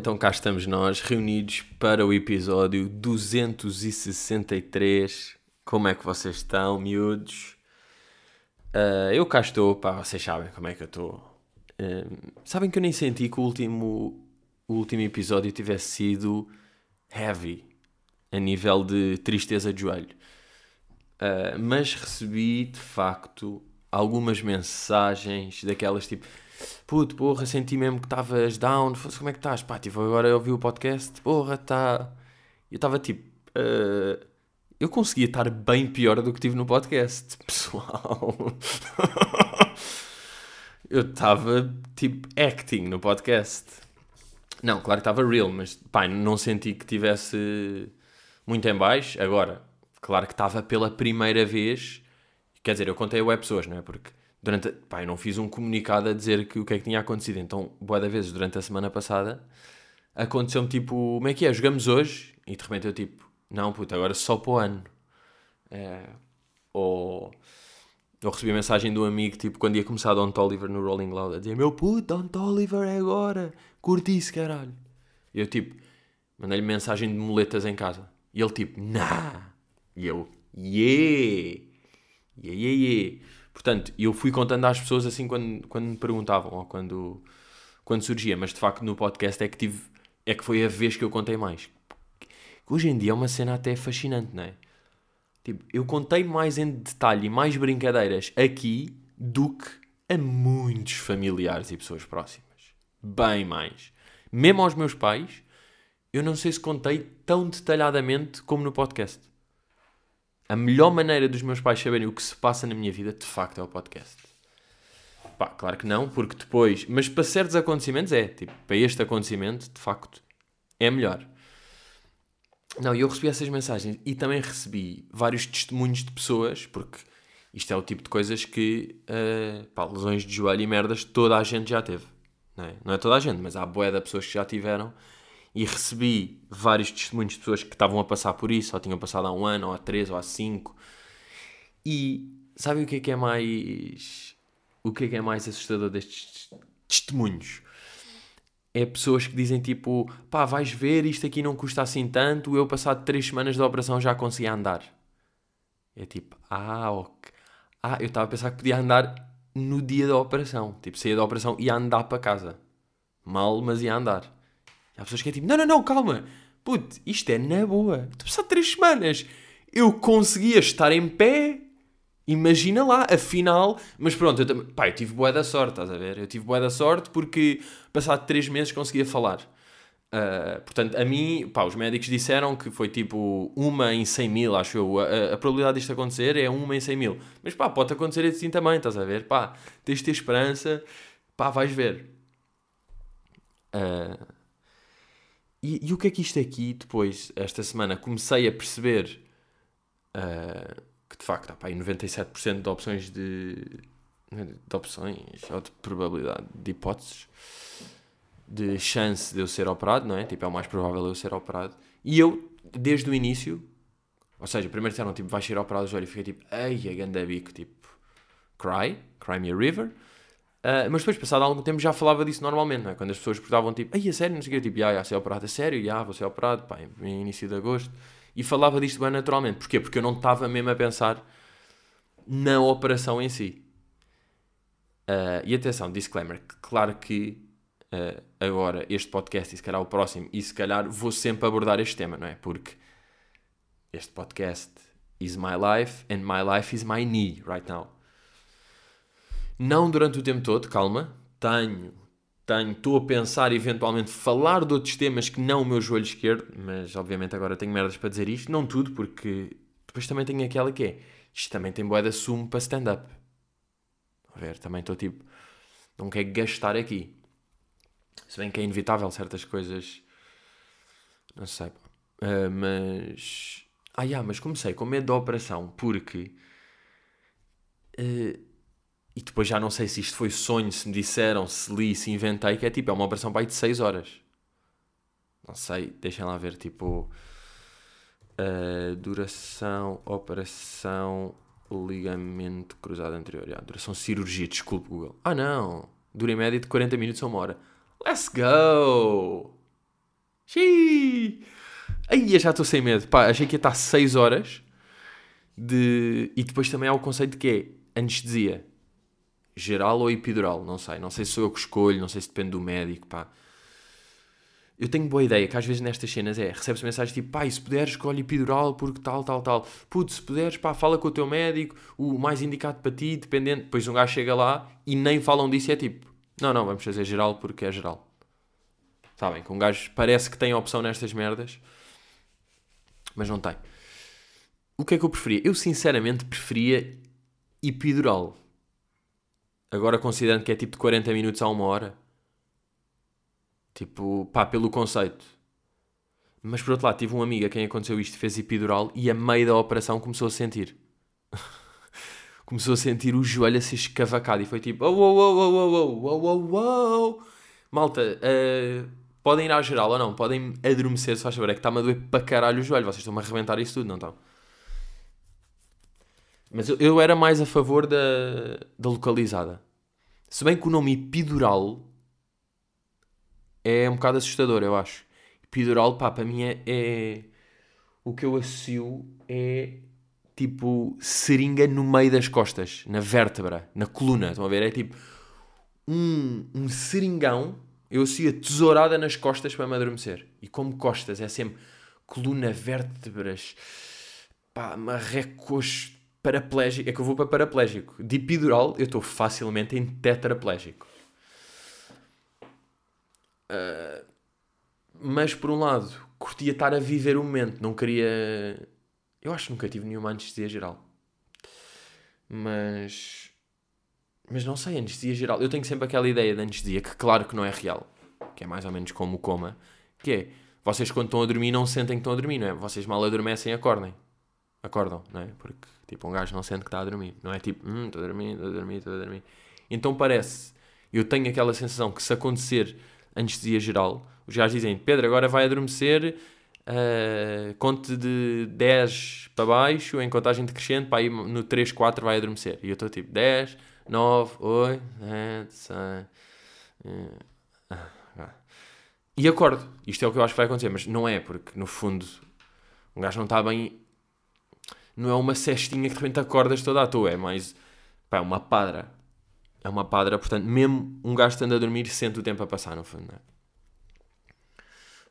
Então cá estamos nós, reunidos para o episódio 263. Como é que vocês estão, miúdos? Uh, eu cá estou, pá, vocês sabem como é que eu estou. Uh, sabem que eu nem senti que o último, o último episódio tivesse sido heavy, a nível de tristeza de joelho. Uh, mas recebi, de facto, algumas mensagens daquelas tipo puto, porra, senti mesmo que estavas down, como é que estás? Pá, tipo, agora eu ouvi o podcast, porra, está... Eu estava tipo... Uh, eu conseguia estar bem pior do que estive no podcast, pessoal. eu estava, tipo, acting no podcast. Não, claro que estava real, mas, pá, não senti que tivesse muito em baixo. Agora, claro que estava pela primeira vez... Quer dizer, eu contei a pessoas, não é? Porque durante. Pá, eu não fiz um comunicado a dizer que o que é que tinha acontecido. Então, boa da vezes, durante a semana passada, aconteceu-me tipo: como é que é? Jogamos hoje? E de repente eu tipo: não, puta, agora só para o ano. É, ou. Eu recebi a mensagem um amigo, tipo, quando ia começar Don Oliver no Rolling Loud, a dizer: Meu puto, Don Oliver é agora, curti isso, caralho. E eu, tipo, mandei-lhe mensagem de muletas em casa. E ele, tipo, nah. E eu, yeah, yeah, yeah, yeah. Portanto, eu fui contando às pessoas assim quando, quando me perguntavam ou quando, quando surgia, mas de facto no podcast é que tive, é que foi a vez que eu contei mais. Hoje em dia é uma cena até fascinante, não é? Tipo, eu contei mais em detalhe e mais brincadeiras aqui do que a muitos familiares e pessoas próximas. Bem mais. Mesmo aos meus pais, eu não sei se contei tão detalhadamente como no podcast. A melhor maneira dos meus pais saberem o que se passa na minha vida, de facto, é o podcast. Pá, claro que não, porque depois. Mas para certos acontecimentos é. Tipo, para este acontecimento, de facto, é melhor. Não, eu recebi essas mensagens e também recebi vários testemunhos de pessoas, porque isto é o tipo de coisas que. Uh, pá, lesões de joelho e merdas toda a gente já teve. Não é, não é toda a gente, mas há boé de pessoas que já tiveram e recebi vários testemunhos de pessoas que estavam a passar por isso, ou tinham passado há um ano, ou há três, ou há cinco. E sabem o que é que é mais. O que é que é mais assustador destes testemunhos? É pessoas que dizem tipo, pá, vais ver, isto aqui não custa assim tanto, eu passado três semanas de operação já conseguia andar. É tipo, ah, ok. Ah, eu estava a pensar que podia andar no dia da operação. Tipo, saía da operação e ia andar para casa. Mal, mas ia andar. Há pessoas que é tipo, não, não, não, calma. Puto, isto é na boa. Tu passado três semanas. Eu conseguia estar em pé. Imagina lá, afinal. Mas pronto, eu. Pá, eu tive boa da sorte, estás a ver? Eu tive boa da sorte porque passado três meses conseguia falar. Uh, portanto, a mim, pá, os médicos disseram que foi tipo uma em 100 mil, acho eu. A, a, probabilidade disto acontecer é uma em 100 mil. Mas pá, pode acontecer assim também, estás a ver? Pá, tens de ter esperança, pá, vais ver. Uh, e, e, o que é que isto aqui, depois, esta semana, comecei a perceber uh, que de facto há pá, 97% de opções de, de opções ou de probabilidade, de hipóteses, de chance de eu ser operado, não é? Tipo, é o mais provável eu ser operado. E eu, desde o início, ou seja, primeiro disseram tipo, vais ser operado do joelho, e fiquei tipo, ei, a ganda bico, tipo, cry, cry me a river. Uh, mas depois, passado algum tempo, já falava disso normalmente, não é? Quando as pessoas perguntavam, tipo, ai, a sério? Não sei o quê, tipo, já, já, ser operado a sério? Já, vou ser operado, pá, em início de agosto. E falava disto bem naturalmente. Porquê? Porque eu não estava mesmo a pensar na operação em si. Uh, e atenção, disclaimer, claro que uh, agora este podcast e se calhar o próximo, e se calhar vou sempre abordar este tema, não é? Porque este podcast is my life and my life is my knee right now. Não durante o tempo todo, calma. Tenho, tenho, estou a pensar eventualmente falar de outros temas que não o meu joelho esquerdo, mas obviamente agora tenho merdas para dizer isto. Não tudo, porque depois também tenho aquela que é, isto também tem boeda sumo para stand-up. A ver, também estou tipo, não quero gastar aqui. Se bem que é inevitável certas coisas, não sei. Uh, mas, ah, yeah, mas comecei com medo da operação, porque... Uh, e depois já não sei se isto foi sonho, se me disseram, se li, se inventei, que é tipo, é uma operação para aí de 6 horas. Não sei, deixem lá ver, tipo. Uh, duração, operação, ligamento cruzado anterior. Yeah, duração cirurgia, desculpe Google. Ah não, dura em média de 40 minutos a uma hora. Let's go! Xiii! Aí já estou sem medo. Pá, achei que ia estar 6 horas de... E depois também há o conceito de que é anestesia. Geral ou epidural, não sei. Não sei se sou eu que escolho, não sei se depende do médico, pá. Eu tenho boa ideia que às vezes nestas cenas é, recebes mensagens tipo, pá, se puderes escolhe epidural porque tal, tal, tal. Putz, se puderes, pá, fala com o teu médico, o mais indicado para ti, dependendo. Depois um gajo chega lá e nem falam disso e é tipo, não, não, vamos fazer geral porque é geral. Sabem, que um gajo parece que tem opção nestas merdas, mas não tem. O que é que eu preferia? Eu sinceramente preferia epidural. Agora considerando que é tipo de 40 minutos a uma hora. Tipo, pá, pelo conceito. Mas por outro lado, tive um amigo a quem aconteceu isto, fez epidural e a meio da operação começou a sentir. começou a sentir o joelho a ser escavacado e foi tipo, oh, oh, oh, oh, oh, oh, oh, oh. Malta, uh, podem ir à geral ou não? Podem adormecer, se faz favor. É que está-me a doer para caralho o joelho. Vocês estão-me a arrebentar isso tudo, não estão? Mas eu, eu era mais a favor da, da localizada. Se bem que o nome epidural é um bocado assustador, eu acho. Epidural, pá, para mim é, é, O que eu associo é tipo seringa no meio das costas, na vértebra, na coluna. Estão a ver? É tipo um, um seringão. Eu associo a tesourada nas costas para me adormecer. E como costas, é sempre coluna, vértebras, pá, marrecos, paraplégico. É que eu vou para paraplégico. De epidural, eu estou facilmente em tetraplégico. Uh, mas por um lado, curtia estar a viver o momento, não queria. Eu acho que nunca tive nenhuma anestesia geral. Mas. Mas não sei, anestesia geral. Eu tenho sempre aquela ideia de anestesia que, claro que não é real, que é mais ou menos como o coma, que é vocês quando estão a dormir não sentem que estão a dormir, não é? Vocês mal adormecem acordem. Acordam, não é? Porque tipo um gajo não sente que está a dormir. Não é tipo, hum, estou a dormir, estou a dormir, estou a dormir. Então parece, eu tenho aquela sensação que se acontecer anestesia geral, os gajos dizem, Pedro, agora vai adormecer, uh, conte de 10 para baixo, em contagem decrescente, para ir no 3, 4 vai adormecer. E eu estou tipo, 10, 9, 8, 7, 6... E acordo. Isto é o que eu acho que vai acontecer, mas não é, porque no fundo um gajo não está bem. Não é uma cestinha que de repente acordas toda à toa, é mais. Pá, é uma padra. É uma padra, portanto, mesmo um gajo estando a dormir, sente o tempo a passar, no fundo, não é?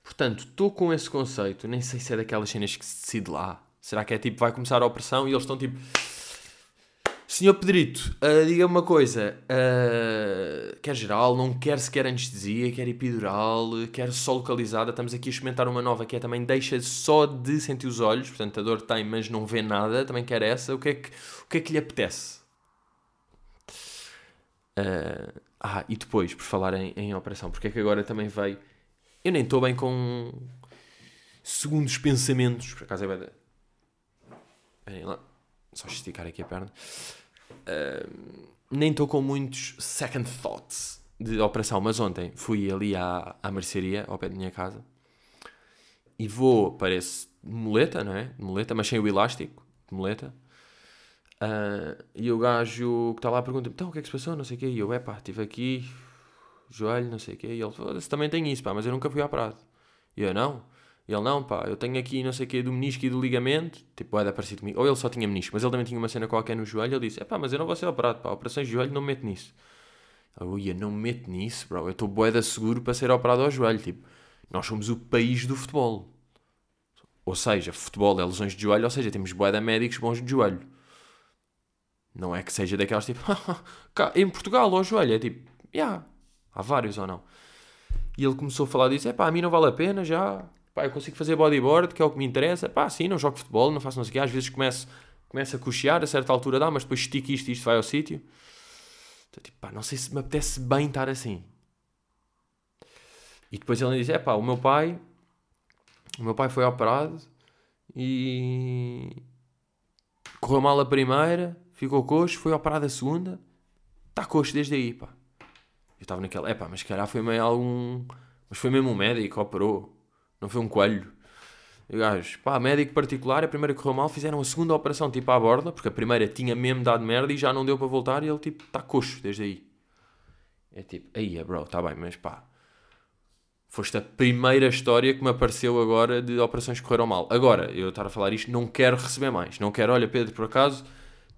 Portanto, estou com esse conceito, nem sei se é daquelas cenas que se decide lá. Será que é tipo, vai começar a operação e eles estão tipo. Senhor Pedrito, uh, diga-me uma coisa. Uh, quer geral, não quer sequer anestesia, quer epidural, quer só localizada. Estamos aqui a experimentar uma nova que é também deixa só de sentir os olhos. Portanto, a dor tem, mas não vê nada. Também quer essa. O que é que, o que, é que lhe apetece? Uh, ah, e depois, por falar em, em operação, porque é que agora também veio. Eu nem estou bem com segundos pensamentos. Por acaso é bem. Lá. Só esticar aqui a perna. Nem estou com muitos second thoughts de operação, mas ontem fui ali à, à mercearia, ao pé da minha casa, e vou, parece muleta, não é? Muleta, mas sem o elástico de muleta. Uh, e o gajo que está lá pergunta então o que é que se passou, não sei o quê. E eu, é pá, estive aqui, joelho, não sei o quê. E ele, foda-se, também tem isso, pá, mas eu nunca fui à prado. E eu, não. Ele, não, pá, eu tenho aqui não sei o quê do menisco e do ligamento. Tipo, é parecido comigo. Ou ele só tinha menisco, mas ele também tinha uma cena qualquer no joelho. Ele disse, é pá, mas eu não vou ser operado, pá, operações de joelho não me meto nisso. Eu ia, não me meto nisso, bro. Eu estou boeda seguro para ser operado ao joelho. Tipo, nós somos o país do futebol. Ou seja, futebol é lesões de joelho, ou seja, temos boeda médicos bons de joelho. Não é que seja daquelas tipo, em Portugal, ao joelho, é tipo, já, yeah, há vários ou não. E ele começou a falar disso, é pá, a mim não vale a pena já, pá, eu consigo fazer bodyboard, que é o que me interessa, pá, sim, não jogo futebol, não faço não sei o quê, às vezes começo, começo a cochear, a certa altura dá, mas depois estico isto e isto vai ao sítio. Então, tipo, pá, não sei se me apetece bem estar assim. E depois ele diz, é pá, o meu pai, o meu pai foi operado e correu mal a primeira, ficou coxo, foi operado a segunda, está coxo desde aí, pá. Eu estava naquela, é pá, mas calhar foi meio algum. Mas foi mesmo um médico, operou, não foi um coelho. E gajo, pá, médico particular, a primeira correu mal, fizeram a segunda operação tipo à borda, porque a primeira tinha mesmo dado merda e já não deu para voltar e ele tipo, está coxo desde aí. É tipo, aí, bro, está bem, mas pá. Foste a primeira história que me apareceu agora de operações que correram mal. Agora, eu estar a falar isto, não quero receber mais. Não quero, olha, Pedro, por acaso,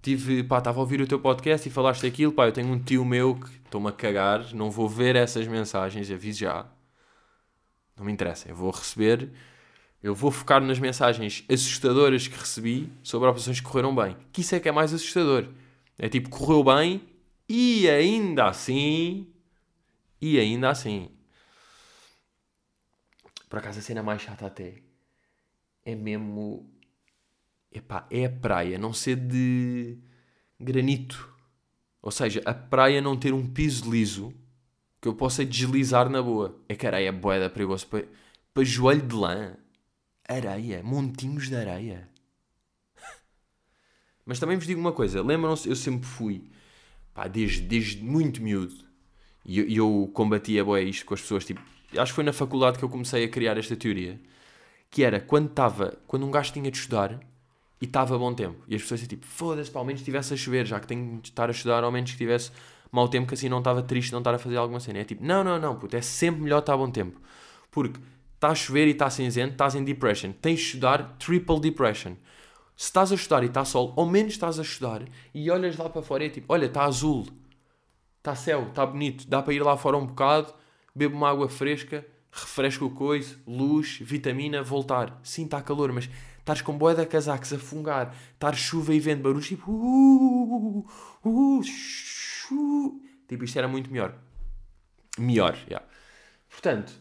tive, pá, estava a ouvir o teu podcast e falaste aquilo, pá, eu tenho um tio meu que estou-me a cagar, não vou ver essas mensagens, aviso já. Não me interessa, eu vou receber, eu vou focar nas mensagens assustadoras que recebi sobre operações que correram bem. Que isso é que é mais assustador. É tipo, correu bem e ainda assim, e ainda assim por acaso a cena mais chata até é mesmo. Epá, é a praia não ser de granito. Ou seja, a praia não ter um piso liso que eu possa deslizar na boa. É que areia boeda perigoso para, para joelho de lã. Areia, montinhos de areia. Mas também vos digo uma coisa: lembram-se, eu sempre fui, pá, desde, desde muito miúdo, e eu, eu combatia boé isto com as pessoas, tipo, acho que foi na faculdade que eu comecei a criar esta teoria, que era quando estava, quando um gajo tinha de estudar e estava bom tempo, e as pessoas tipo, foda-se, ao menos estivesse a chover, já que tenho de estar a estudar, ao menos que tivesse mau tempo, que assim não estava triste não estar a fazer alguma cena. É tipo, não, não, não, puto, é sempre melhor estar a bom tempo. Porque está a chover e está cinzento, estás em depression. Tens de estudar triple depression. Se estás a estudar e está sol, ao menos estás a estudar e olhas lá para fora e é tipo, olha, está azul, está céu, está bonito, dá para ir lá fora um bocado, bebo uma água fresca, refresco o coiso, luz, vitamina, voltar. Sim, está calor, mas estás com boia de casacos a fungar, estar chuva e vento, barulhos tipo. Uh, uh, uh, tipo, isto era muito melhor. Melhor, já. Yeah. Portanto,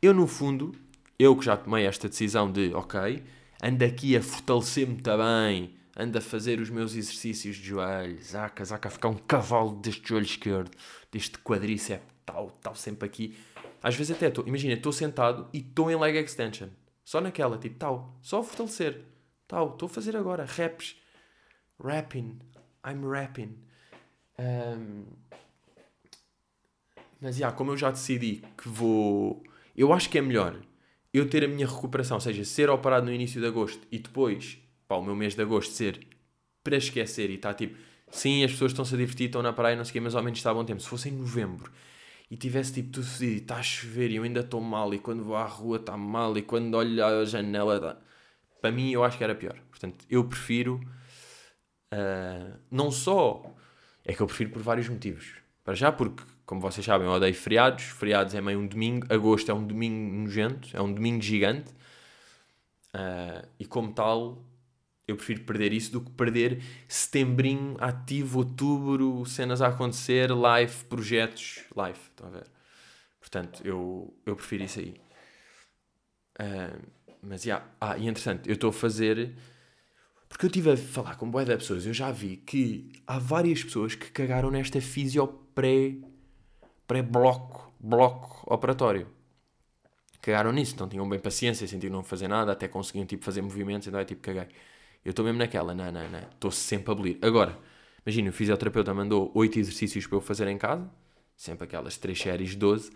eu no fundo, eu que já tomei esta decisão de, ok, ando aqui a fortalecer-me também, ando a fazer os meus exercícios de joelhos, a casaca a ficar um cavalo deste joelho esquerdo, deste quadríceps tal, tal, sempre aqui. Às vezes até estou, imagina, estou sentado e estou em leg extension. Só naquela, tipo, tal, só fortalecer. Tal, estou a fazer agora raps. Rapping. I'm rapping. Um, mas, já, yeah, como eu já decidi que vou... Eu acho que é melhor eu ter a minha recuperação, ou seja, ser operado no início de agosto e depois, pá, o meu mês de agosto ser para esquecer e está tipo, sim, as pessoas estão-se a divertir, estão na praia, não sei o quê, mas ao menos está a bom tempo. Se fosse em novembro e tivesse tipo tudo fedido está a chover e eu ainda estou mal e quando vou à rua está mal e quando olho à janela está... para mim eu acho que era pior portanto eu prefiro uh, não só é que eu prefiro por vários motivos para já porque como vocês sabem eu odeio feriados feriados é meio um domingo agosto é um domingo nojento é um domingo gigante uh, e como tal eu prefiro perder isso do que perder setembrinho ativo, outubro, cenas a acontecer, live, projetos, live. Estão a ver? Portanto, eu, eu prefiro isso aí. Uh, mas, yeah. ah, e interessante, eu estou a fazer... Porque eu estive a falar com boa de pessoas, eu já vi que há várias pessoas que cagaram nesta fisio pré, pré-bloco, bloco operatório. Cagaram nisso, não tinham bem paciência, sentiam não fazer nada, até conseguiam tipo, fazer movimentos, então é tipo, caguei. Eu estou mesmo naquela, não, não, não. Estou sempre a abolir. Agora, imagina, o fisioterapeuta mandou 8 exercícios para eu fazer em casa, sempre aquelas 3 séries de 12,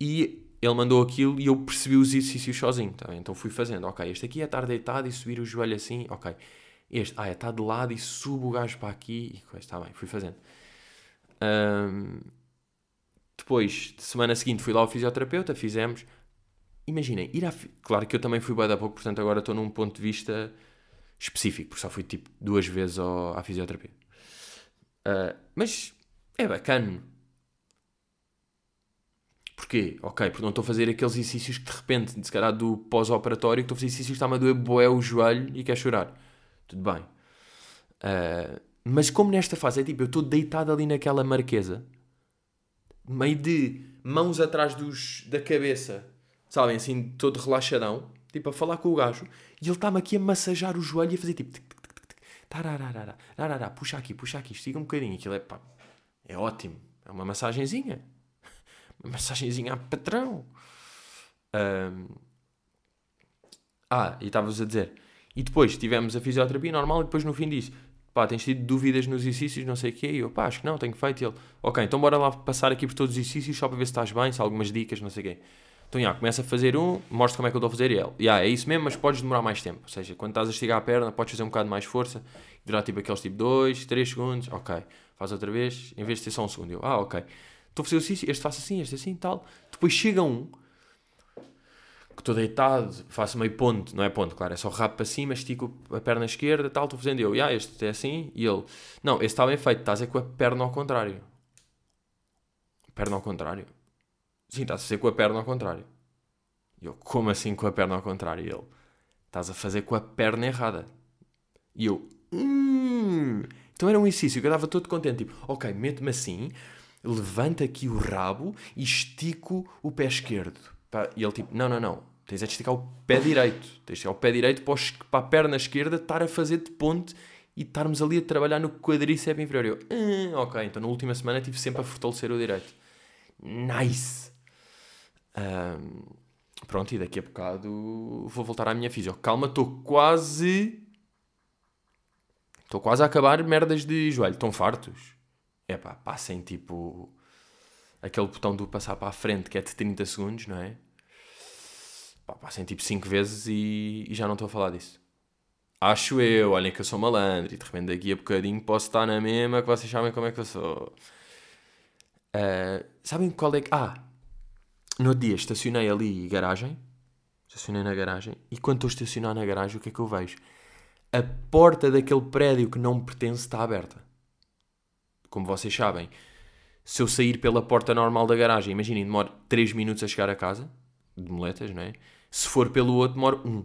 e ele mandou aquilo e eu percebi os exercícios sozinho, tá? então fui fazendo. Ok, este aqui é estar deitado e subir o joelho assim, ok. Este, ah, é estar de lado e subo o gajo para aqui e está bem, fui fazendo. Um, depois, de semana seguinte, fui lá ao fisioterapeuta, fizemos. Imaginem, ir à. Claro que eu também fui bem da pouco, portanto agora estou num ponto de vista específico, porque só fui tipo duas vezes ao, à fisioterapia. Uh, mas é bacana. Porquê? Ok, porque não estou a fazer aqueles exercícios que de repente, se calhar do pós-operatório, estou a fazer exercícios que está-me a doer boé o joelho e quer chorar. Tudo bem. Uh, mas como nesta fase é tipo, eu estou deitado ali naquela marquesa, meio de mãos atrás dos, da cabeça, sabem, assim, todo relaxadão, tipo, a falar com o gajo, e ele está-me aqui a massajar o joelho e a fazer tipo. Tararara, puxa aqui, puxa aqui, estiga um bocadinho. Aquilo é, pá, é ótimo. É uma massagenzinha. Uma massagenzinha a patrão. Um... Ah, e estavas a dizer. E depois tivemos a fisioterapia normal e depois no fim disse: pá, tens tido dúvidas nos exercícios, não sei o quê. E eu, pá, acho que não, tenho feito. E ele, ok, então bora lá passar aqui por todos os exercícios só para ver se estás bem, se há algumas dicas, não sei o quê. Então, já, começa a fazer um, mostra como é que eu estou a fazer e ele, já, é isso mesmo, mas podes demorar mais tempo. Ou seja, quando estás a esticar a perna, podes fazer um bocado mais força, durar tipo aqueles tipo 2, 3 segundos, ok. Faz outra vez, em vez de ser só um segundo. Eu, ah, ok. Estou a fazer exercício, este faço assim, este assim, tal. Depois chega um que estou deitado, faço meio ponto, não é ponto, claro, é só rabo para cima, estico a perna esquerda, tal, estou fazendo eu, ah, este é assim, e ele, não, este está bem feito, estás a com a perna ao contrário. Perna ao contrário? Sim, estás a fazer com a perna ao contrário. E eu, como assim com a perna ao contrário? E ele, estás a fazer com a perna errada. E eu, hum. Então era um exercício que eu estava todo contente, tipo, ok, meto-me assim, levanto aqui o rabo e estico o pé esquerdo. E ele tipo, não, não, não, tens é de esticar o pé direito. Tens de esticar o pé direito para, a perna esquerda estar a fazer de ponte e estarmos ali a trabalhar no quadríceps inferior. Eu, hum, ok, então na última semana tive sempre a fortalecer o direito. Nice! Um, pronto, e daqui a bocado vou voltar à minha física. Calma, estou quase. Estou quase a acabar merdas de joelho. Estão fartos? É pá, passem tipo. Aquele botão do passar para a frente que é de 30 segundos, não é? Pá, passem tipo 5 vezes e, e já não estou a falar disso. Acho eu, olhem que eu sou malandro e de repente daqui a bocadinho posso estar na mesma que vocês sabem como é que eu sou. Uh, sabem qual é que. Ah! No dia estacionei ali garagem. Estacionei na garagem. E quando estou a estacionar na garagem, o que é que eu vejo? A porta daquele prédio que não me pertence está aberta. Como vocês sabem, se eu sair pela porta normal da garagem, imaginem, demoro 3 minutos a chegar a casa, de moletas, não é? Se for pelo outro, demoro 1. Um.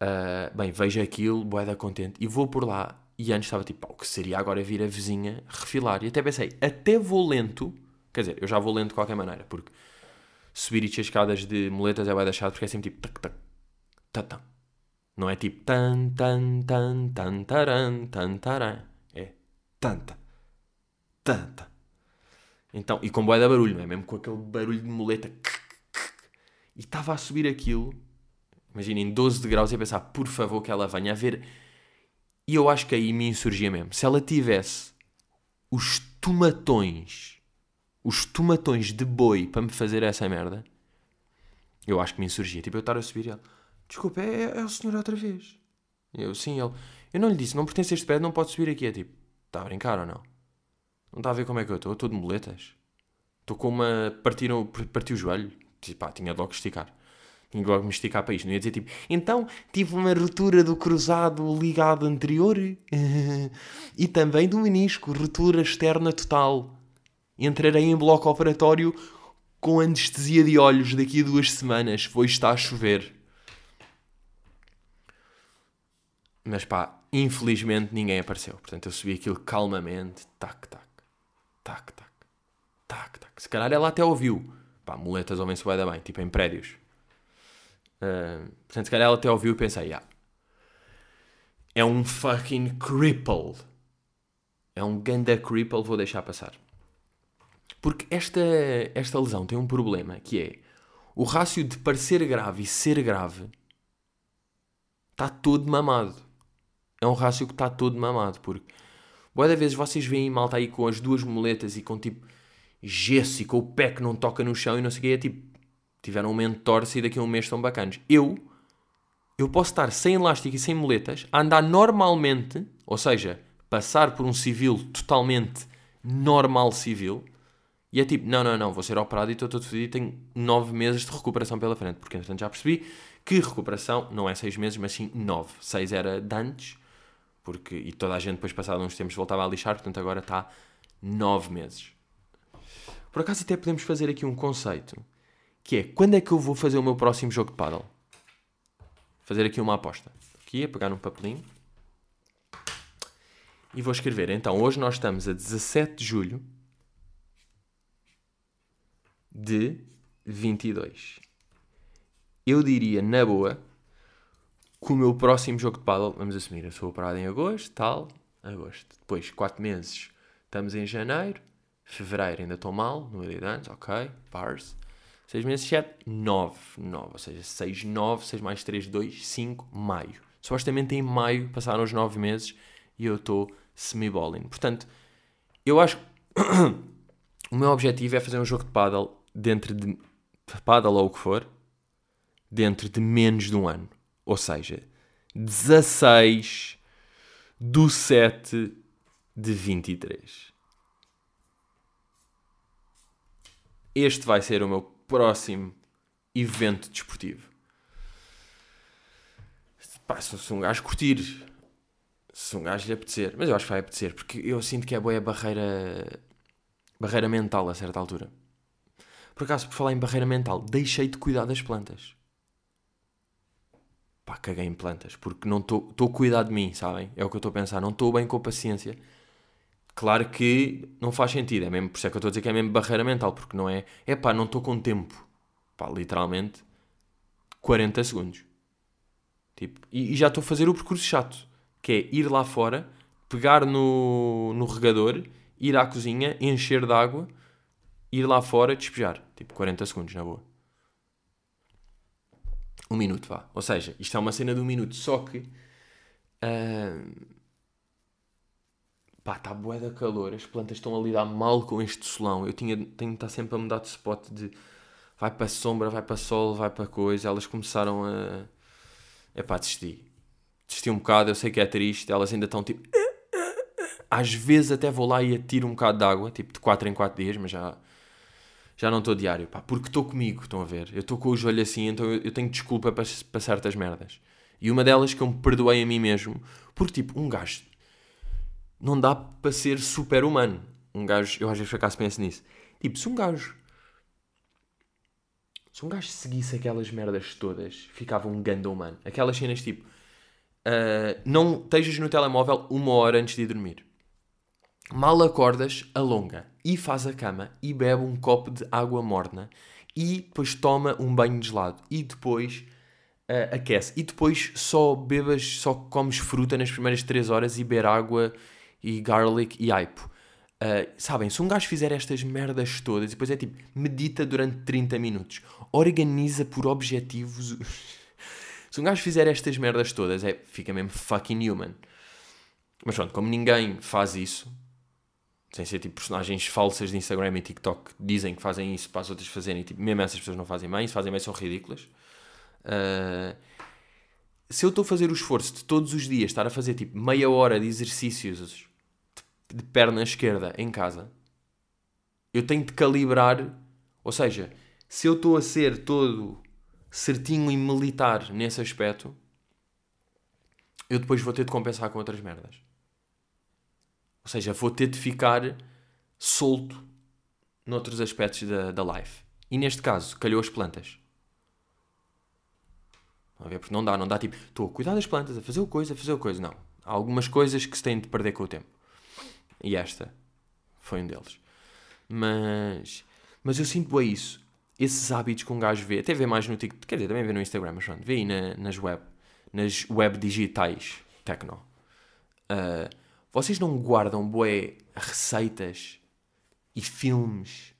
Uh, bem, vejo aquilo, boeda contente, e vou por lá. E antes estava tipo, o que seria agora vir a vizinha refilar? E até pensei, até vou lento, quer dizer, eu já vou lento de qualquer maneira, porque subir e descer escadas de moletas é boeda chato, porque é sempre tipo, tac, tac, tac, tac. Não é tipo tan, tan, tan, tan, taran, tan, taran. É tanta, tanta. Então, e com boeda barulho, não é? Mesmo com aquele barulho de muleta. E estava a subir aquilo Imaginem, 12 de graus e a pensar, por favor, que ela venha a ver. E eu acho que aí me insurgia mesmo. Se ela tivesse os tomatões, os tomatões de boi para me fazer essa merda, eu acho que me insurgia. Tipo, eu estar a subir e ela, desculpa, é, é o senhor outra vez. Eu, sim, ele, eu não lhe disse, não pertence a este pé, não pode subir aqui. É tipo, está a brincar ou não? Não está a ver como é que eu estou? Estou de moletas. Estou com uma. Partiram, partiu o joelho. Tipo, pá, tinha de logo esticar. Tinha logo me esticar para isto. Não ia dizer tipo, então tive uma ruptura do cruzado ligado anterior e também do menisco, ruptura externa total. Entrarei em bloco operatório com anestesia de olhos daqui a duas semanas, pois está a chover. Mas pá, infelizmente ninguém apareceu. Portanto, eu subi aquilo calmamente, tac, tac, tac, tac, tac, tac. Se calhar ela até ouviu. Pá, muletas ouvem-se bem, tipo em prédios. Uh, portanto, se calhar ela até ouviu e pensei, ah, é um fucking cripple. É um ganda cripple, vou deixar passar. Porque esta, esta lesão tem um problema, que é o rácio de parecer grave e ser grave está todo mamado. É um rácio que está todo mamado, porque boa vezes vocês veem malta aí com as duas muletas e com tipo gesso e com o pé que não toca no chão e não sei o que, é tipo tiveram um momento torce e daqui a um mês estão bacanas. Eu, eu posso estar sem elástico e sem moletas, a andar normalmente, ou seja, passar por um civil totalmente normal civil, e é tipo, não, não, não, vou ser operado e estou todo fodido tenho nove meses de recuperação pela frente, porque entretanto já percebi que recuperação não é seis meses, mas sim nove. Seis era de antes, porque, e toda a gente depois passado uns tempos voltava a lixar, portanto agora está nove meses. Por acaso até podemos fazer aqui um conceito que é quando é que eu vou fazer o meu próximo jogo de paddle? Fazer aqui uma aposta. Aqui, a pegar um papelinho. E vou escrever. Então, hoje nós estamos a 17 de julho de 22. Eu diria, na boa, que o meu próximo jogo de paddle, vamos assumir, eu sou operado em agosto, tal, agosto. Depois, 4 meses, estamos em janeiro. Fevereiro ainda estou mal, no de antes, ok, pars. 6 meses, 7, 9. 9. Ou seja, 6, 9, 6 mais 3, 2, 5, maio. Supostamente em maio passaram os 9 meses e eu estou semi-bowling. Portanto, eu acho que o meu objetivo é fazer um jogo de paddle dentro de paddle ou o que for, dentro de menos de um ano. Ou seja, 16 do 7 de 23. este vai ser o meu próximo evento desportivo. Pá, se um gajo curtir, se um gajo lhe apetecer, mas eu acho que vai apetecer, porque eu sinto que é boa a barreira, barreira mental a certa altura. Por acaso, por falar em barreira mental, deixei de cuidar das plantas. Pá, caguei em plantas, porque não estou a cuidar de mim, sabem? É o que eu estou a pensar, não estou bem com a paciência. Claro que não faz sentido, é mesmo, por isso é que eu estou a dizer que é mesmo barreira mental, porque não é, é pá, não estou com tempo. Pá, literalmente, 40 segundos. Tipo, e, e já estou a fazer o percurso chato, que é ir lá fora, pegar no, no regador, ir à cozinha, encher de água, ir lá fora, despejar. Tipo, 40 segundos, na boa. Um minuto, vá. Ou seja, isto é uma cena de um minuto, só que... Uh, pá, está bué da calor, as plantas estão a lidar mal com este solão. Eu tinha, tenho de estar sempre a mudar de spot de... Vai para sombra, vai para sol, vai para coisa. Elas começaram a é pá, desisti. Desisti um bocado, eu sei que é triste, elas ainda estão tipo. Às vezes até vou lá e atiro um bocado de água, tipo de 4 em 4 dias, mas já, já não estou diário, pá, porque estou comigo, estão a ver? Eu estou com o joelho assim, então eu, tenho desculpa para, para certas merdas. E uma delas que eu me perdoei a mim mesmo, porque tipo, um gajo não dá para ser super humano. Um gajo, eu às vezes por acaso penso nisso. Tipo, se um gajo se um gajo seguisse aquelas merdas todas, ficava um ganda humano. Aquelas cenas tipo. Uh, não estejas no telemóvel uma hora antes de ir dormir. Mal acordas, alonga e faz a cama e bebe um copo de água morna e depois toma um banho de gelado e depois uh, aquece. E depois só bebas, só comes fruta nas primeiras 3 horas e beber água e garlic e aipo. Uh, sabem, se um gajo fizer estas merdas todas e depois é tipo, medita durante 30 minutos, organiza por objetivos. se um gajo fizer estas merdas todas, é, fica mesmo fucking human. Mas pronto, como ninguém faz isso, sem ser tipo personagens falsas de Instagram e TikTok dizem que fazem isso para as outras fazerem, tipo, mesmo essas pessoas não fazem bem, se fazem bem são ridículas. Uh, se eu estou a fazer o esforço de todos os dias estar a fazer tipo meia hora de exercícios de perna esquerda em casa, eu tenho de calibrar. Ou seja, se eu estou a ser todo certinho e militar nesse aspecto, eu depois vou ter de compensar com outras merdas. Ou seja, vou ter de ficar solto noutros aspectos da, da life. E neste caso, calhou as plantas. a ver? Porque não dá, não dá tipo, estou a cuidar das plantas, a fazer o coisa, a fazer o coisa. Não. Há algumas coisas que se têm de perder com o tempo. E esta foi um deles. Mas, mas eu sinto bem isso. Esses hábitos que um gajo vê, até vê mais no TikTok, quer dizer, também vê no Instagram, mas pronto, vê aí na, nas web, nas web digitais, techno. Uh, vocês não guardam bué receitas e filmes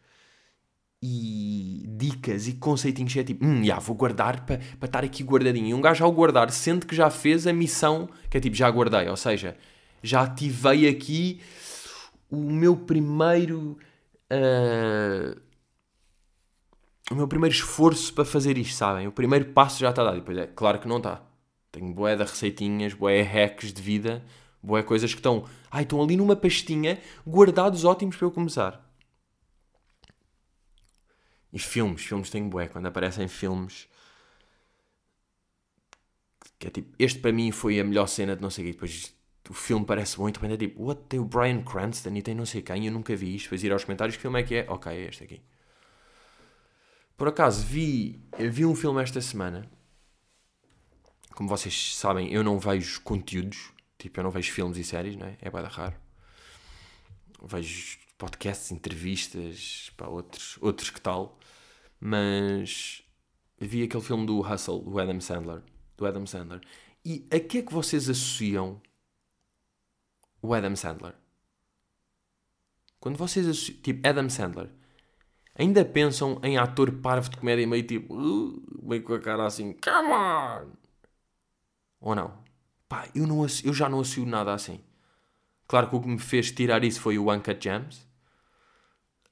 e dicas e conceitinhos que é tipo, hum, já, vou guardar para pa estar aqui guardadinho. E um gajo ao guardar sente que já fez a missão que é tipo, já guardei. Ou seja, já ativei aqui o meu primeiro. Uh, o meu primeiro esforço para fazer isto, sabem? O primeiro passo já está dado. Depois é, claro que não está. Tenho boé de receitinhas, boé hacks de vida, boé coisas que estão. Ai, estão ali numa pastinha, guardados ótimos para eu começar. E filmes, filmes tenho boé. Quando aparecem filmes. Que é tipo, este para mim foi a melhor cena de não sei o quê. Depois o filme parece bom e depois é tipo, what, tem o Brian Cranston e tem não sei quem, eu nunca vi isto, depois ir aos comentários, que filme é que é? Ok, é este aqui. Por acaso, vi, vi um filme esta semana, como vocês sabem, eu não vejo conteúdos, tipo, eu não vejo filmes e séries, não é? É bem raro. Vejo podcasts, entrevistas, para outros, outros que tal, mas vi aquele filme do Hustle, do Adam Sandler, do Adam Sandler, e a que é que vocês associam o Adam Sandler. Quando vocês tipo Adam Sandler, ainda pensam em ator parvo de comédia meio tipo, uh, meio com a cara assim, come on! Ou não? Pá, eu, não, eu já não associo nada assim. Claro que o que me fez tirar isso foi o Uncut Gems.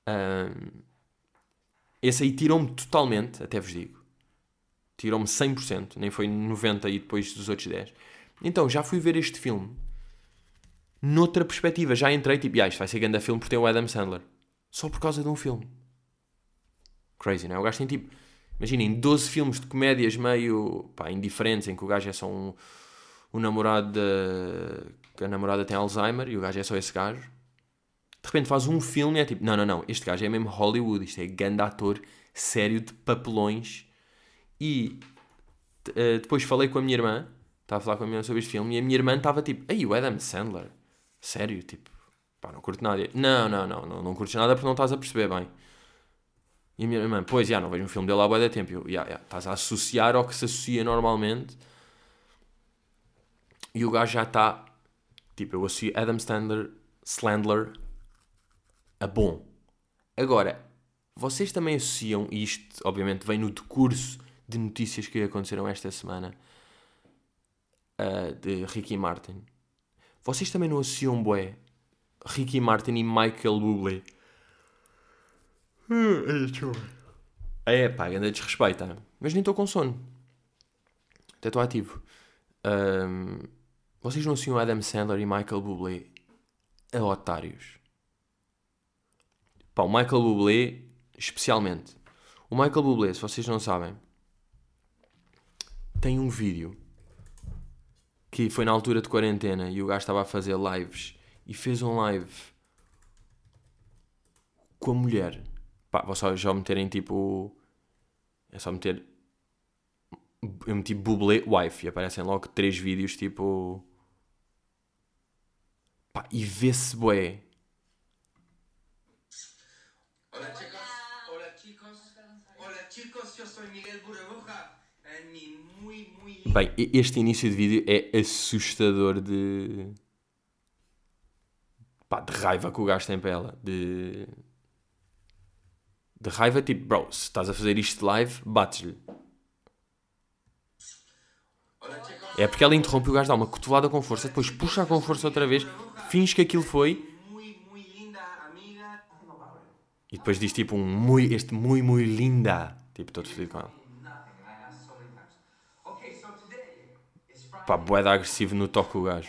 Um, esse aí tirou-me totalmente, até vos digo. Tirou-me 100%, nem foi 90% e depois dos outros 10%. Então, já fui ver este filme noutra perspectiva. Já entrei tipo, ah, isto vai ser grande filme porque tem o Adam Sandler. Só por causa de um filme. Crazy, não é? O gajo tem tipo, imaginem, 12 filmes de comédias meio pá, indiferentes, em que o gajo é só um, um namorado que a namorada tem Alzheimer e o gajo é só esse gajo. De repente faz um filme e é tipo, não, não, não, este gajo é mesmo Hollywood, isto é grande ator, sério, de papelões. E uh, depois falei com a minha irmã, estava a falar com a minha irmã sobre este filme, e a minha irmã estava tipo, ei, o Adam Sandler, sério, tipo, pá, não curto nada. Não, não, não, não, não curtes nada porque não estás a perceber bem. E a minha irmã, pois, já, não vejo um filme dele há boa de tempo. Já, já, estás a associar ao que se associa normalmente. E o gajo já está, tipo, eu associo Adam Sandler, Slandler a bom. Agora, vocês também associam, e isto obviamente vem no decurso de notícias que aconteceram esta semana, uh, de Ricky Martin. Vocês também não associam, bué, Ricky Martin e Michael Bublé? É, pá, ainda desrespeita. Mas nem estou com sono. Até estou ativo. Um, vocês não associam Adam Sandler e Michael Bublé a otários? Pá, o Michael Bublé, especialmente. O Michael Bublé, se vocês não sabem, tem um vídeo que foi na altura de quarentena e o gajo estava a fazer lives e fez um live com a mulher. Pá, vou só já meterem tipo. É só meter. Eu meti Bublé Wife e aparecem logo três vídeos tipo. Pá, e vê-se bué Hola chicos. Hola chicos. Hola chicos, eu sou Miguel muy... Bem, este início de vídeo é assustador de. pá, de raiva que o gajo tem para ela. De. de raiva, tipo, bro, se estás a fazer isto live, bates-lhe. É porque ela interrompe o gajo, dá uma cotovelada com força, depois puxa com força outra vez, finge que aquilo foi e depois diz tipo um muito, este muito, muito linda. Tipo, todo feliz com ela. Pá, boeda agressivo no toque o gajo.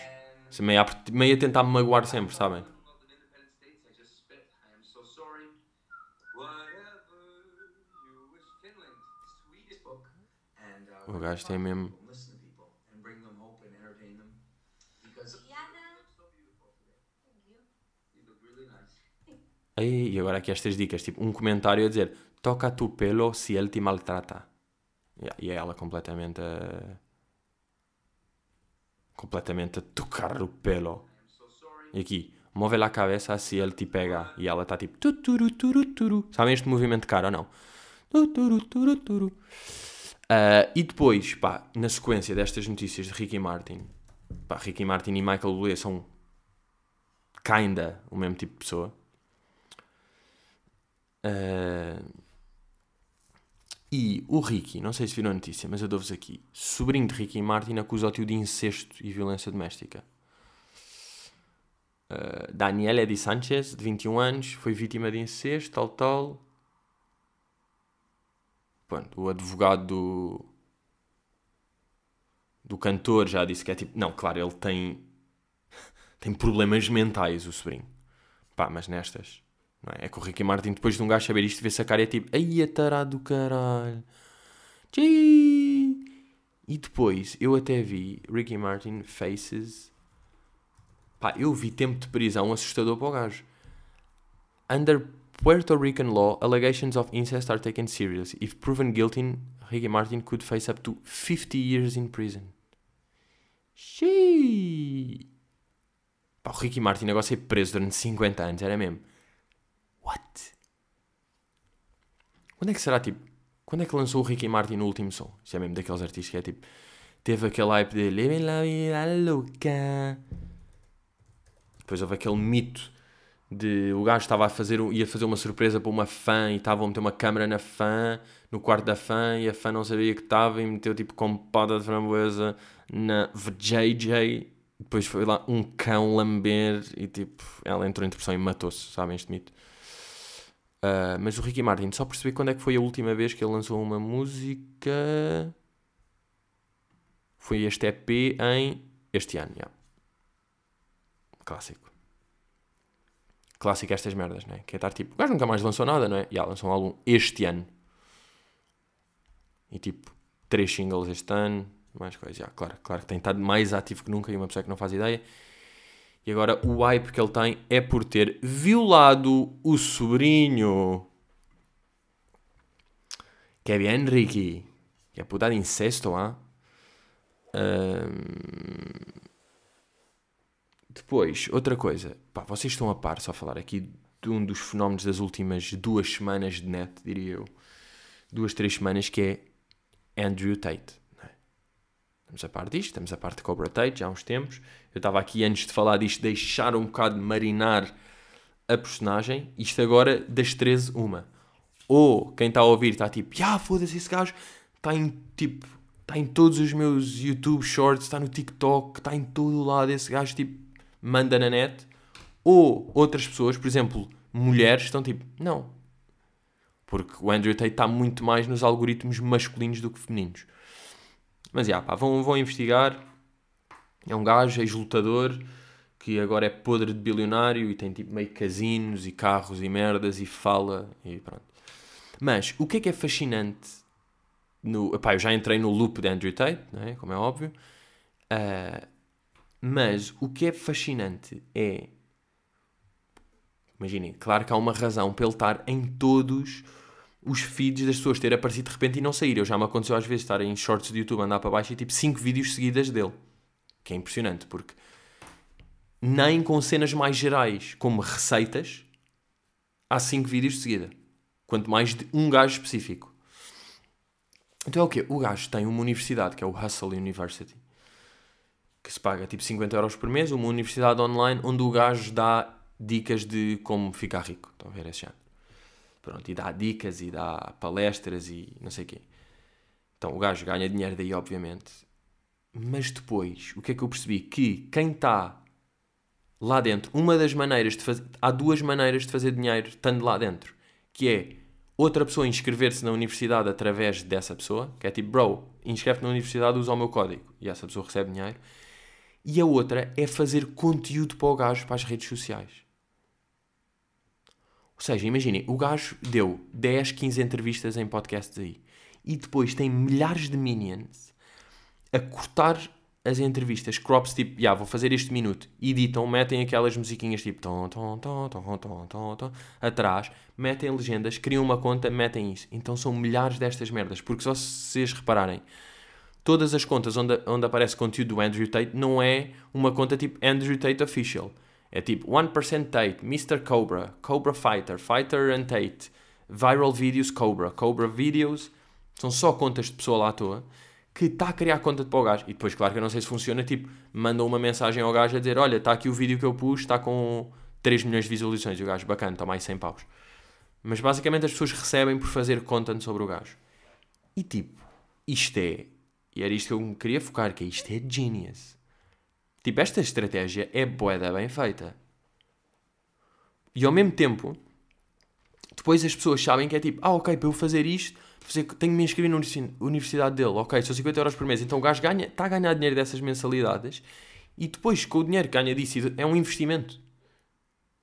Meio a, meio a tentar me magoar sempre, sabem? O gajo tem mesmo. E agora aqui estas dicas, tipo um comentário a dizer toca tu pelo se ele te maltrata. E é ela completamente a... completamente a tocar o pelo. E aqui, move a cabeça se ele te pega. E ela está tipo tuturu, turu, turu. Sabem este movimento de cara ou não? Tuturu, turu, turu. Uh, e depois, pá, na sequência destas notícias de Ricky Martin, pá, Ricky Martin e Michael Bublé são kinda o mesmo tipo de pessoa. Uh, e o Ricky, não sei se viram a notícia, mas eu dou-vos aqui. Sobrinho de Ricky Martin acusa o de incesto e violência doméstica. Uh, Daniel Edi Sanchez, de 21 anos, foi vítima de incesto, tal, tal. Pronto, o advogado do, do cantor já disse que é tipo. Não, claro, ele tem. tem problemas mentais, o sobrinho. Pá, mas nestas. É? é que o Ricky Martin, depois de um gajo saber isto, vê-se a cara é tipo, ai, a tarado do caralho. E depois, eu até vi Ricky Martin Faces. Pá, eu vi tempo de prisão assustador para o gajo. Under Puerto Rican law, allegations of incest are taken seriously. If proven guilty, Ricky Martin could face up to 50 years in prison. Xiii. Pá, o Ricky Martin agora ser preso durante 50 anos, era mesmo. What? Quando é que será tipo? Quando é que lançou o Ricky Martin no último som? Isso é mesmo daqueles artistas que é tipo. Teve aquele hype de Living la vida louca. Depois houve aquele mito de o gajo estava a fazer, ia fazer uma surpresa para uma fã e estava a meter uma câmera na fã, no quarto da fã, e a fã não sabia que estava e meteu tipo compoda de framboesa na VJJ. Depois foi lá um cão lamber e tipo, ela entrou em depressão e matou-se, sabem este mito? Uh, mas o Ricky Martin, só percebi quando é que foi a última vez que ele lançou uma música. Foi este EP em. Este ano, yeah. Clássico. Clássico estas merdas, né? Que é estar tipo. O gajo nunca mais lançou nada, não é? Yeah, lançou um álbum este ano. E tipo, três singles este ano, mais coisa. Já, claro, claro que tem estado mais ativo que nunca e uma pessoa que não faz ideia. E agora o hype que ele tem é por ter violado o sobrinho. Bien, Ricky. Que é puta de incesto, ah? Um... Depois, outra coisa. Pá, vocês estão a par, só falar aqui de um dos fenómenos das últimas duas semanas de net, diria eu. Duas, três semanas, que é Andrew Tate. Estamos a par disto, estamos a par de Cobra Tate já há uns tempos. Eu estava aqui antes de falar disto, deixar um bocado de marinar a personagem. Isto agora, das 13, uma. Ou quem está a ouvir está tipo, ah, foda-se, esse gajo está em tipo, está em todos os meus YouTube shorts, está no TikTok, está em todo o lado. Esse gajo tipo, manda na net. Ou outras pessoas, por exemplo, mulheres, estão tipo, não. Porque o Andrew Tate está muito mais nos algoritmos masculinos do que femininos. Mas já, pá, vão, vão investigar. É um gajo, ex-lutador, que agora é podre de bilionário e tem tipo meio casinos e carros e merdas e fala e pronto. Mas o que é que é fascinante no. Epá, eu já entrei no loop de Andrew Tate, é? como é óbvio. Uh, mas o que é fascinante é. Imaginem, claro que há uma razão para ele estar em todos os feeds das pessoas ter aparecido de repente e não sair. Eu já me aconteceu às vezes estar em shorts de YouTube, andar para baixo e tipo 5 vídeos seguidas dele. Que é impressionante, porque nem com cenas mais gerais, como receitas, há 5 vídeos de seguida. Quanto mais de um gajo específico. Então é o quê? O gajo tem uma universidade, que é o Hustle University, que se paga tipo 50 euros por mês, uma universidade online onde o gajo dá dicas de como ficar rico. Estão a ver esse ano? Pronto, e dá dicas e dá palestras e não sei o quê. Então o gajo ganha dinheiro daí, obviamente. Mas depois, o que é que eu percebi? Que quem está lá dentro, uma das maneiras de fazer. Há duas maneiras de fazer dinheiro estando lá dentro. Que é outra pessoa inscrever-se na universidade através dessa pessoa, que é tipo, bro, inscreve-te na universidade, usa o meu código. E essa pessoa recebe dinheiro. E a outra é fazer conteúdo para o gajo para as redes sociais. Ou seja, imaginem, o gajo deu 10, 15 entrevistas em podcasts aí. E depois tem milhares de minions a cortar as entrevistas, crops tipo, já, yeah, vou fazer este minuto, editam, metem aquelas musiquinhas tipo tom, tom, tom, tom, tom, tom, tom, atrás, metem legendas, criam uma conta, metem isso. Então são milhares destas merdas, porque só se vocês repararem, todas as contas onde, onde aparece conteúdo do Andrew Tate não é uma conta tipo Andrew Tate Official. É tipo 1% Tate, Mr. Cobra, Cobra Fighter, Fighter and Tate, Viral Videos Cobra, Cobra Videos. São só contas de pessoa lá à toa que está a criar conta para o gajo. E depois, claro que eu não sei se funciona, tipo, mandam uma mensagem ao gajo a dizer: Olha, está aqui o vídeo que eu pus, está com 3 milhões de visualizações. E o gajo, bacana, toma aí 100 paus. Mas basicamente as pessoas recebem por fazer content sobre o gajo. E tipo, isto é. E era isto que eu queria focar, que é isto é genius. Tipo, esta estratégia é boeda bem feita. E ao mesmo tempo, depois as pessoas sabem que é tipo, ah, ok, para eu fazer isto, tenho de me inscrever na universidade dele, ok, são 50 euros por mês, então o gajo ganha, está a ganhar dinheiro dessas mensalidades e depois com o dinheiro que ganha disso é um investimento.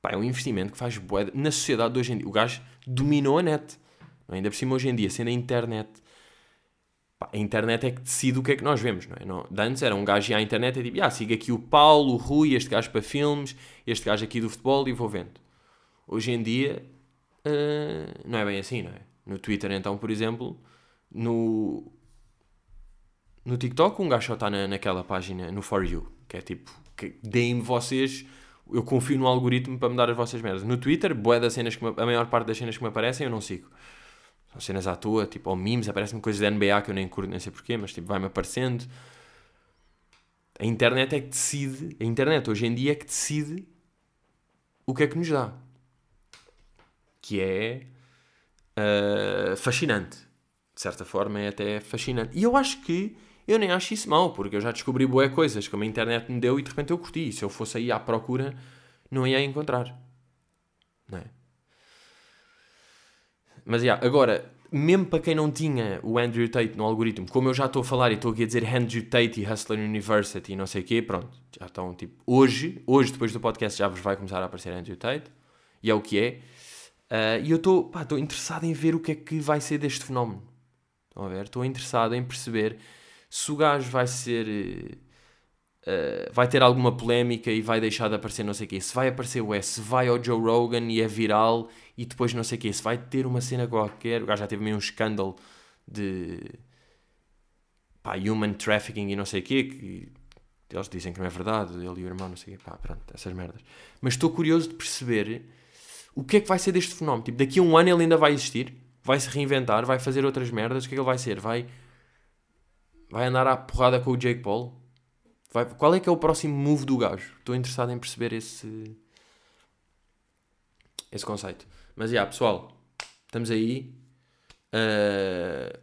Pá, é um investimento que faz boeda na sociedade de hoje em dia. O gajo dominou a net. Ainda por cima hoje em dia, sendo a internet. Pá, a internet é que decide o que é que nós vemos, não é? Não, antes era um gajo ia à internet e tipo, ah, siga aqui o Paulo, o Rui, este gajo para filmes, este gajo aqui do futebol e vou vendo. Hoje em dia, uh, não é bem assim, não é? No Twitter, então, por exemplo, no, no TikTok, um gajo só está na, naquela página, no For You, que é tipo, que deem-me vocês, eu confio no algoritmo para me dar as vossas merdas. No Twitter, boé das cenas que me, a maior parte das cenas que me aparecem eu não sigo. São cenas à toa, tipo, ou memes, aparecem-me coisas da NBA que eu nem curto, nem sei porquê, mas tipo, vai-me aparecendo. A internet é que decide, a internet hoje em dia é que decide o que é que nos dá. Que é uh, fascinante. De certa forma é até fascinante. E eu acho que eu nem acho isso mal, porque eu já descobri boé coisas que a internet me deu e de repente eu curti. E se eu fosse aí à procura, não ia encontrar. Não é? Mas, yeah, agora, mesmo para quem não tinha o Andrew Tate no algoritmo, como eu já estou a falar e estou aqui a dizer Andrew Tate e Hustler University e não sei o quê, pronto, já estão, tipo, hoje, hoje depois do podcast já vos vai começar a aparecer Andrew Tate, e é o que é. Uh, e eu estou interessado em ver o que é que vai ser deste fenómeno. Estão a ver? Estou interessado em perceber se o gajo vai ser. Uh, vai ter alguma polémica e vai deixar de aparecer não sei o quê. Se vai aparecer o S, vai ao Joe Rogan e é viral e depois não sei o quê. Se vai ter uma cena qualquer. O gajo já teve meio um escândalo de. pá, human trafficking e não sei o. Que eles dizem que não é verdade. Ele e o irmão, não sei o quê. Pá, pronto, essas merdas. Mas estou curioso de perceber o que é que vai ser deste fenómeno. Tipo, daqui a um ano ele ainda vai existir? Vai se reinventar? Vai fazer outras merdas? O que é que ele vai ser? Vai. Vai andar à porrada com o Jake Paul? Vai, qual é que é o próximo move do gajo? Estou interessado em perceber esse, esse conceito. Mas, já, yeah, pessoal, estamos aí. Uh,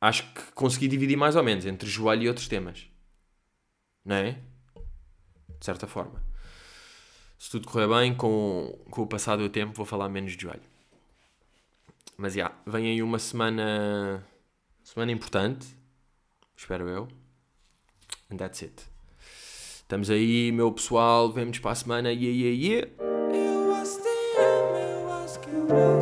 acho que consegui dividir mais ou menos entre joelho e outros temas. Não é? De certa forma. Se tudo correr bem, com, com o passar do tempo, vou falar menos de joelho. Mas, já, yeah, vem aí uma semana... Semana importante. Espero eu. And that's it. Estamos aí, meu pessoal. Vemos para a semana. Yeah, yeah, yeah. Eu acho que eu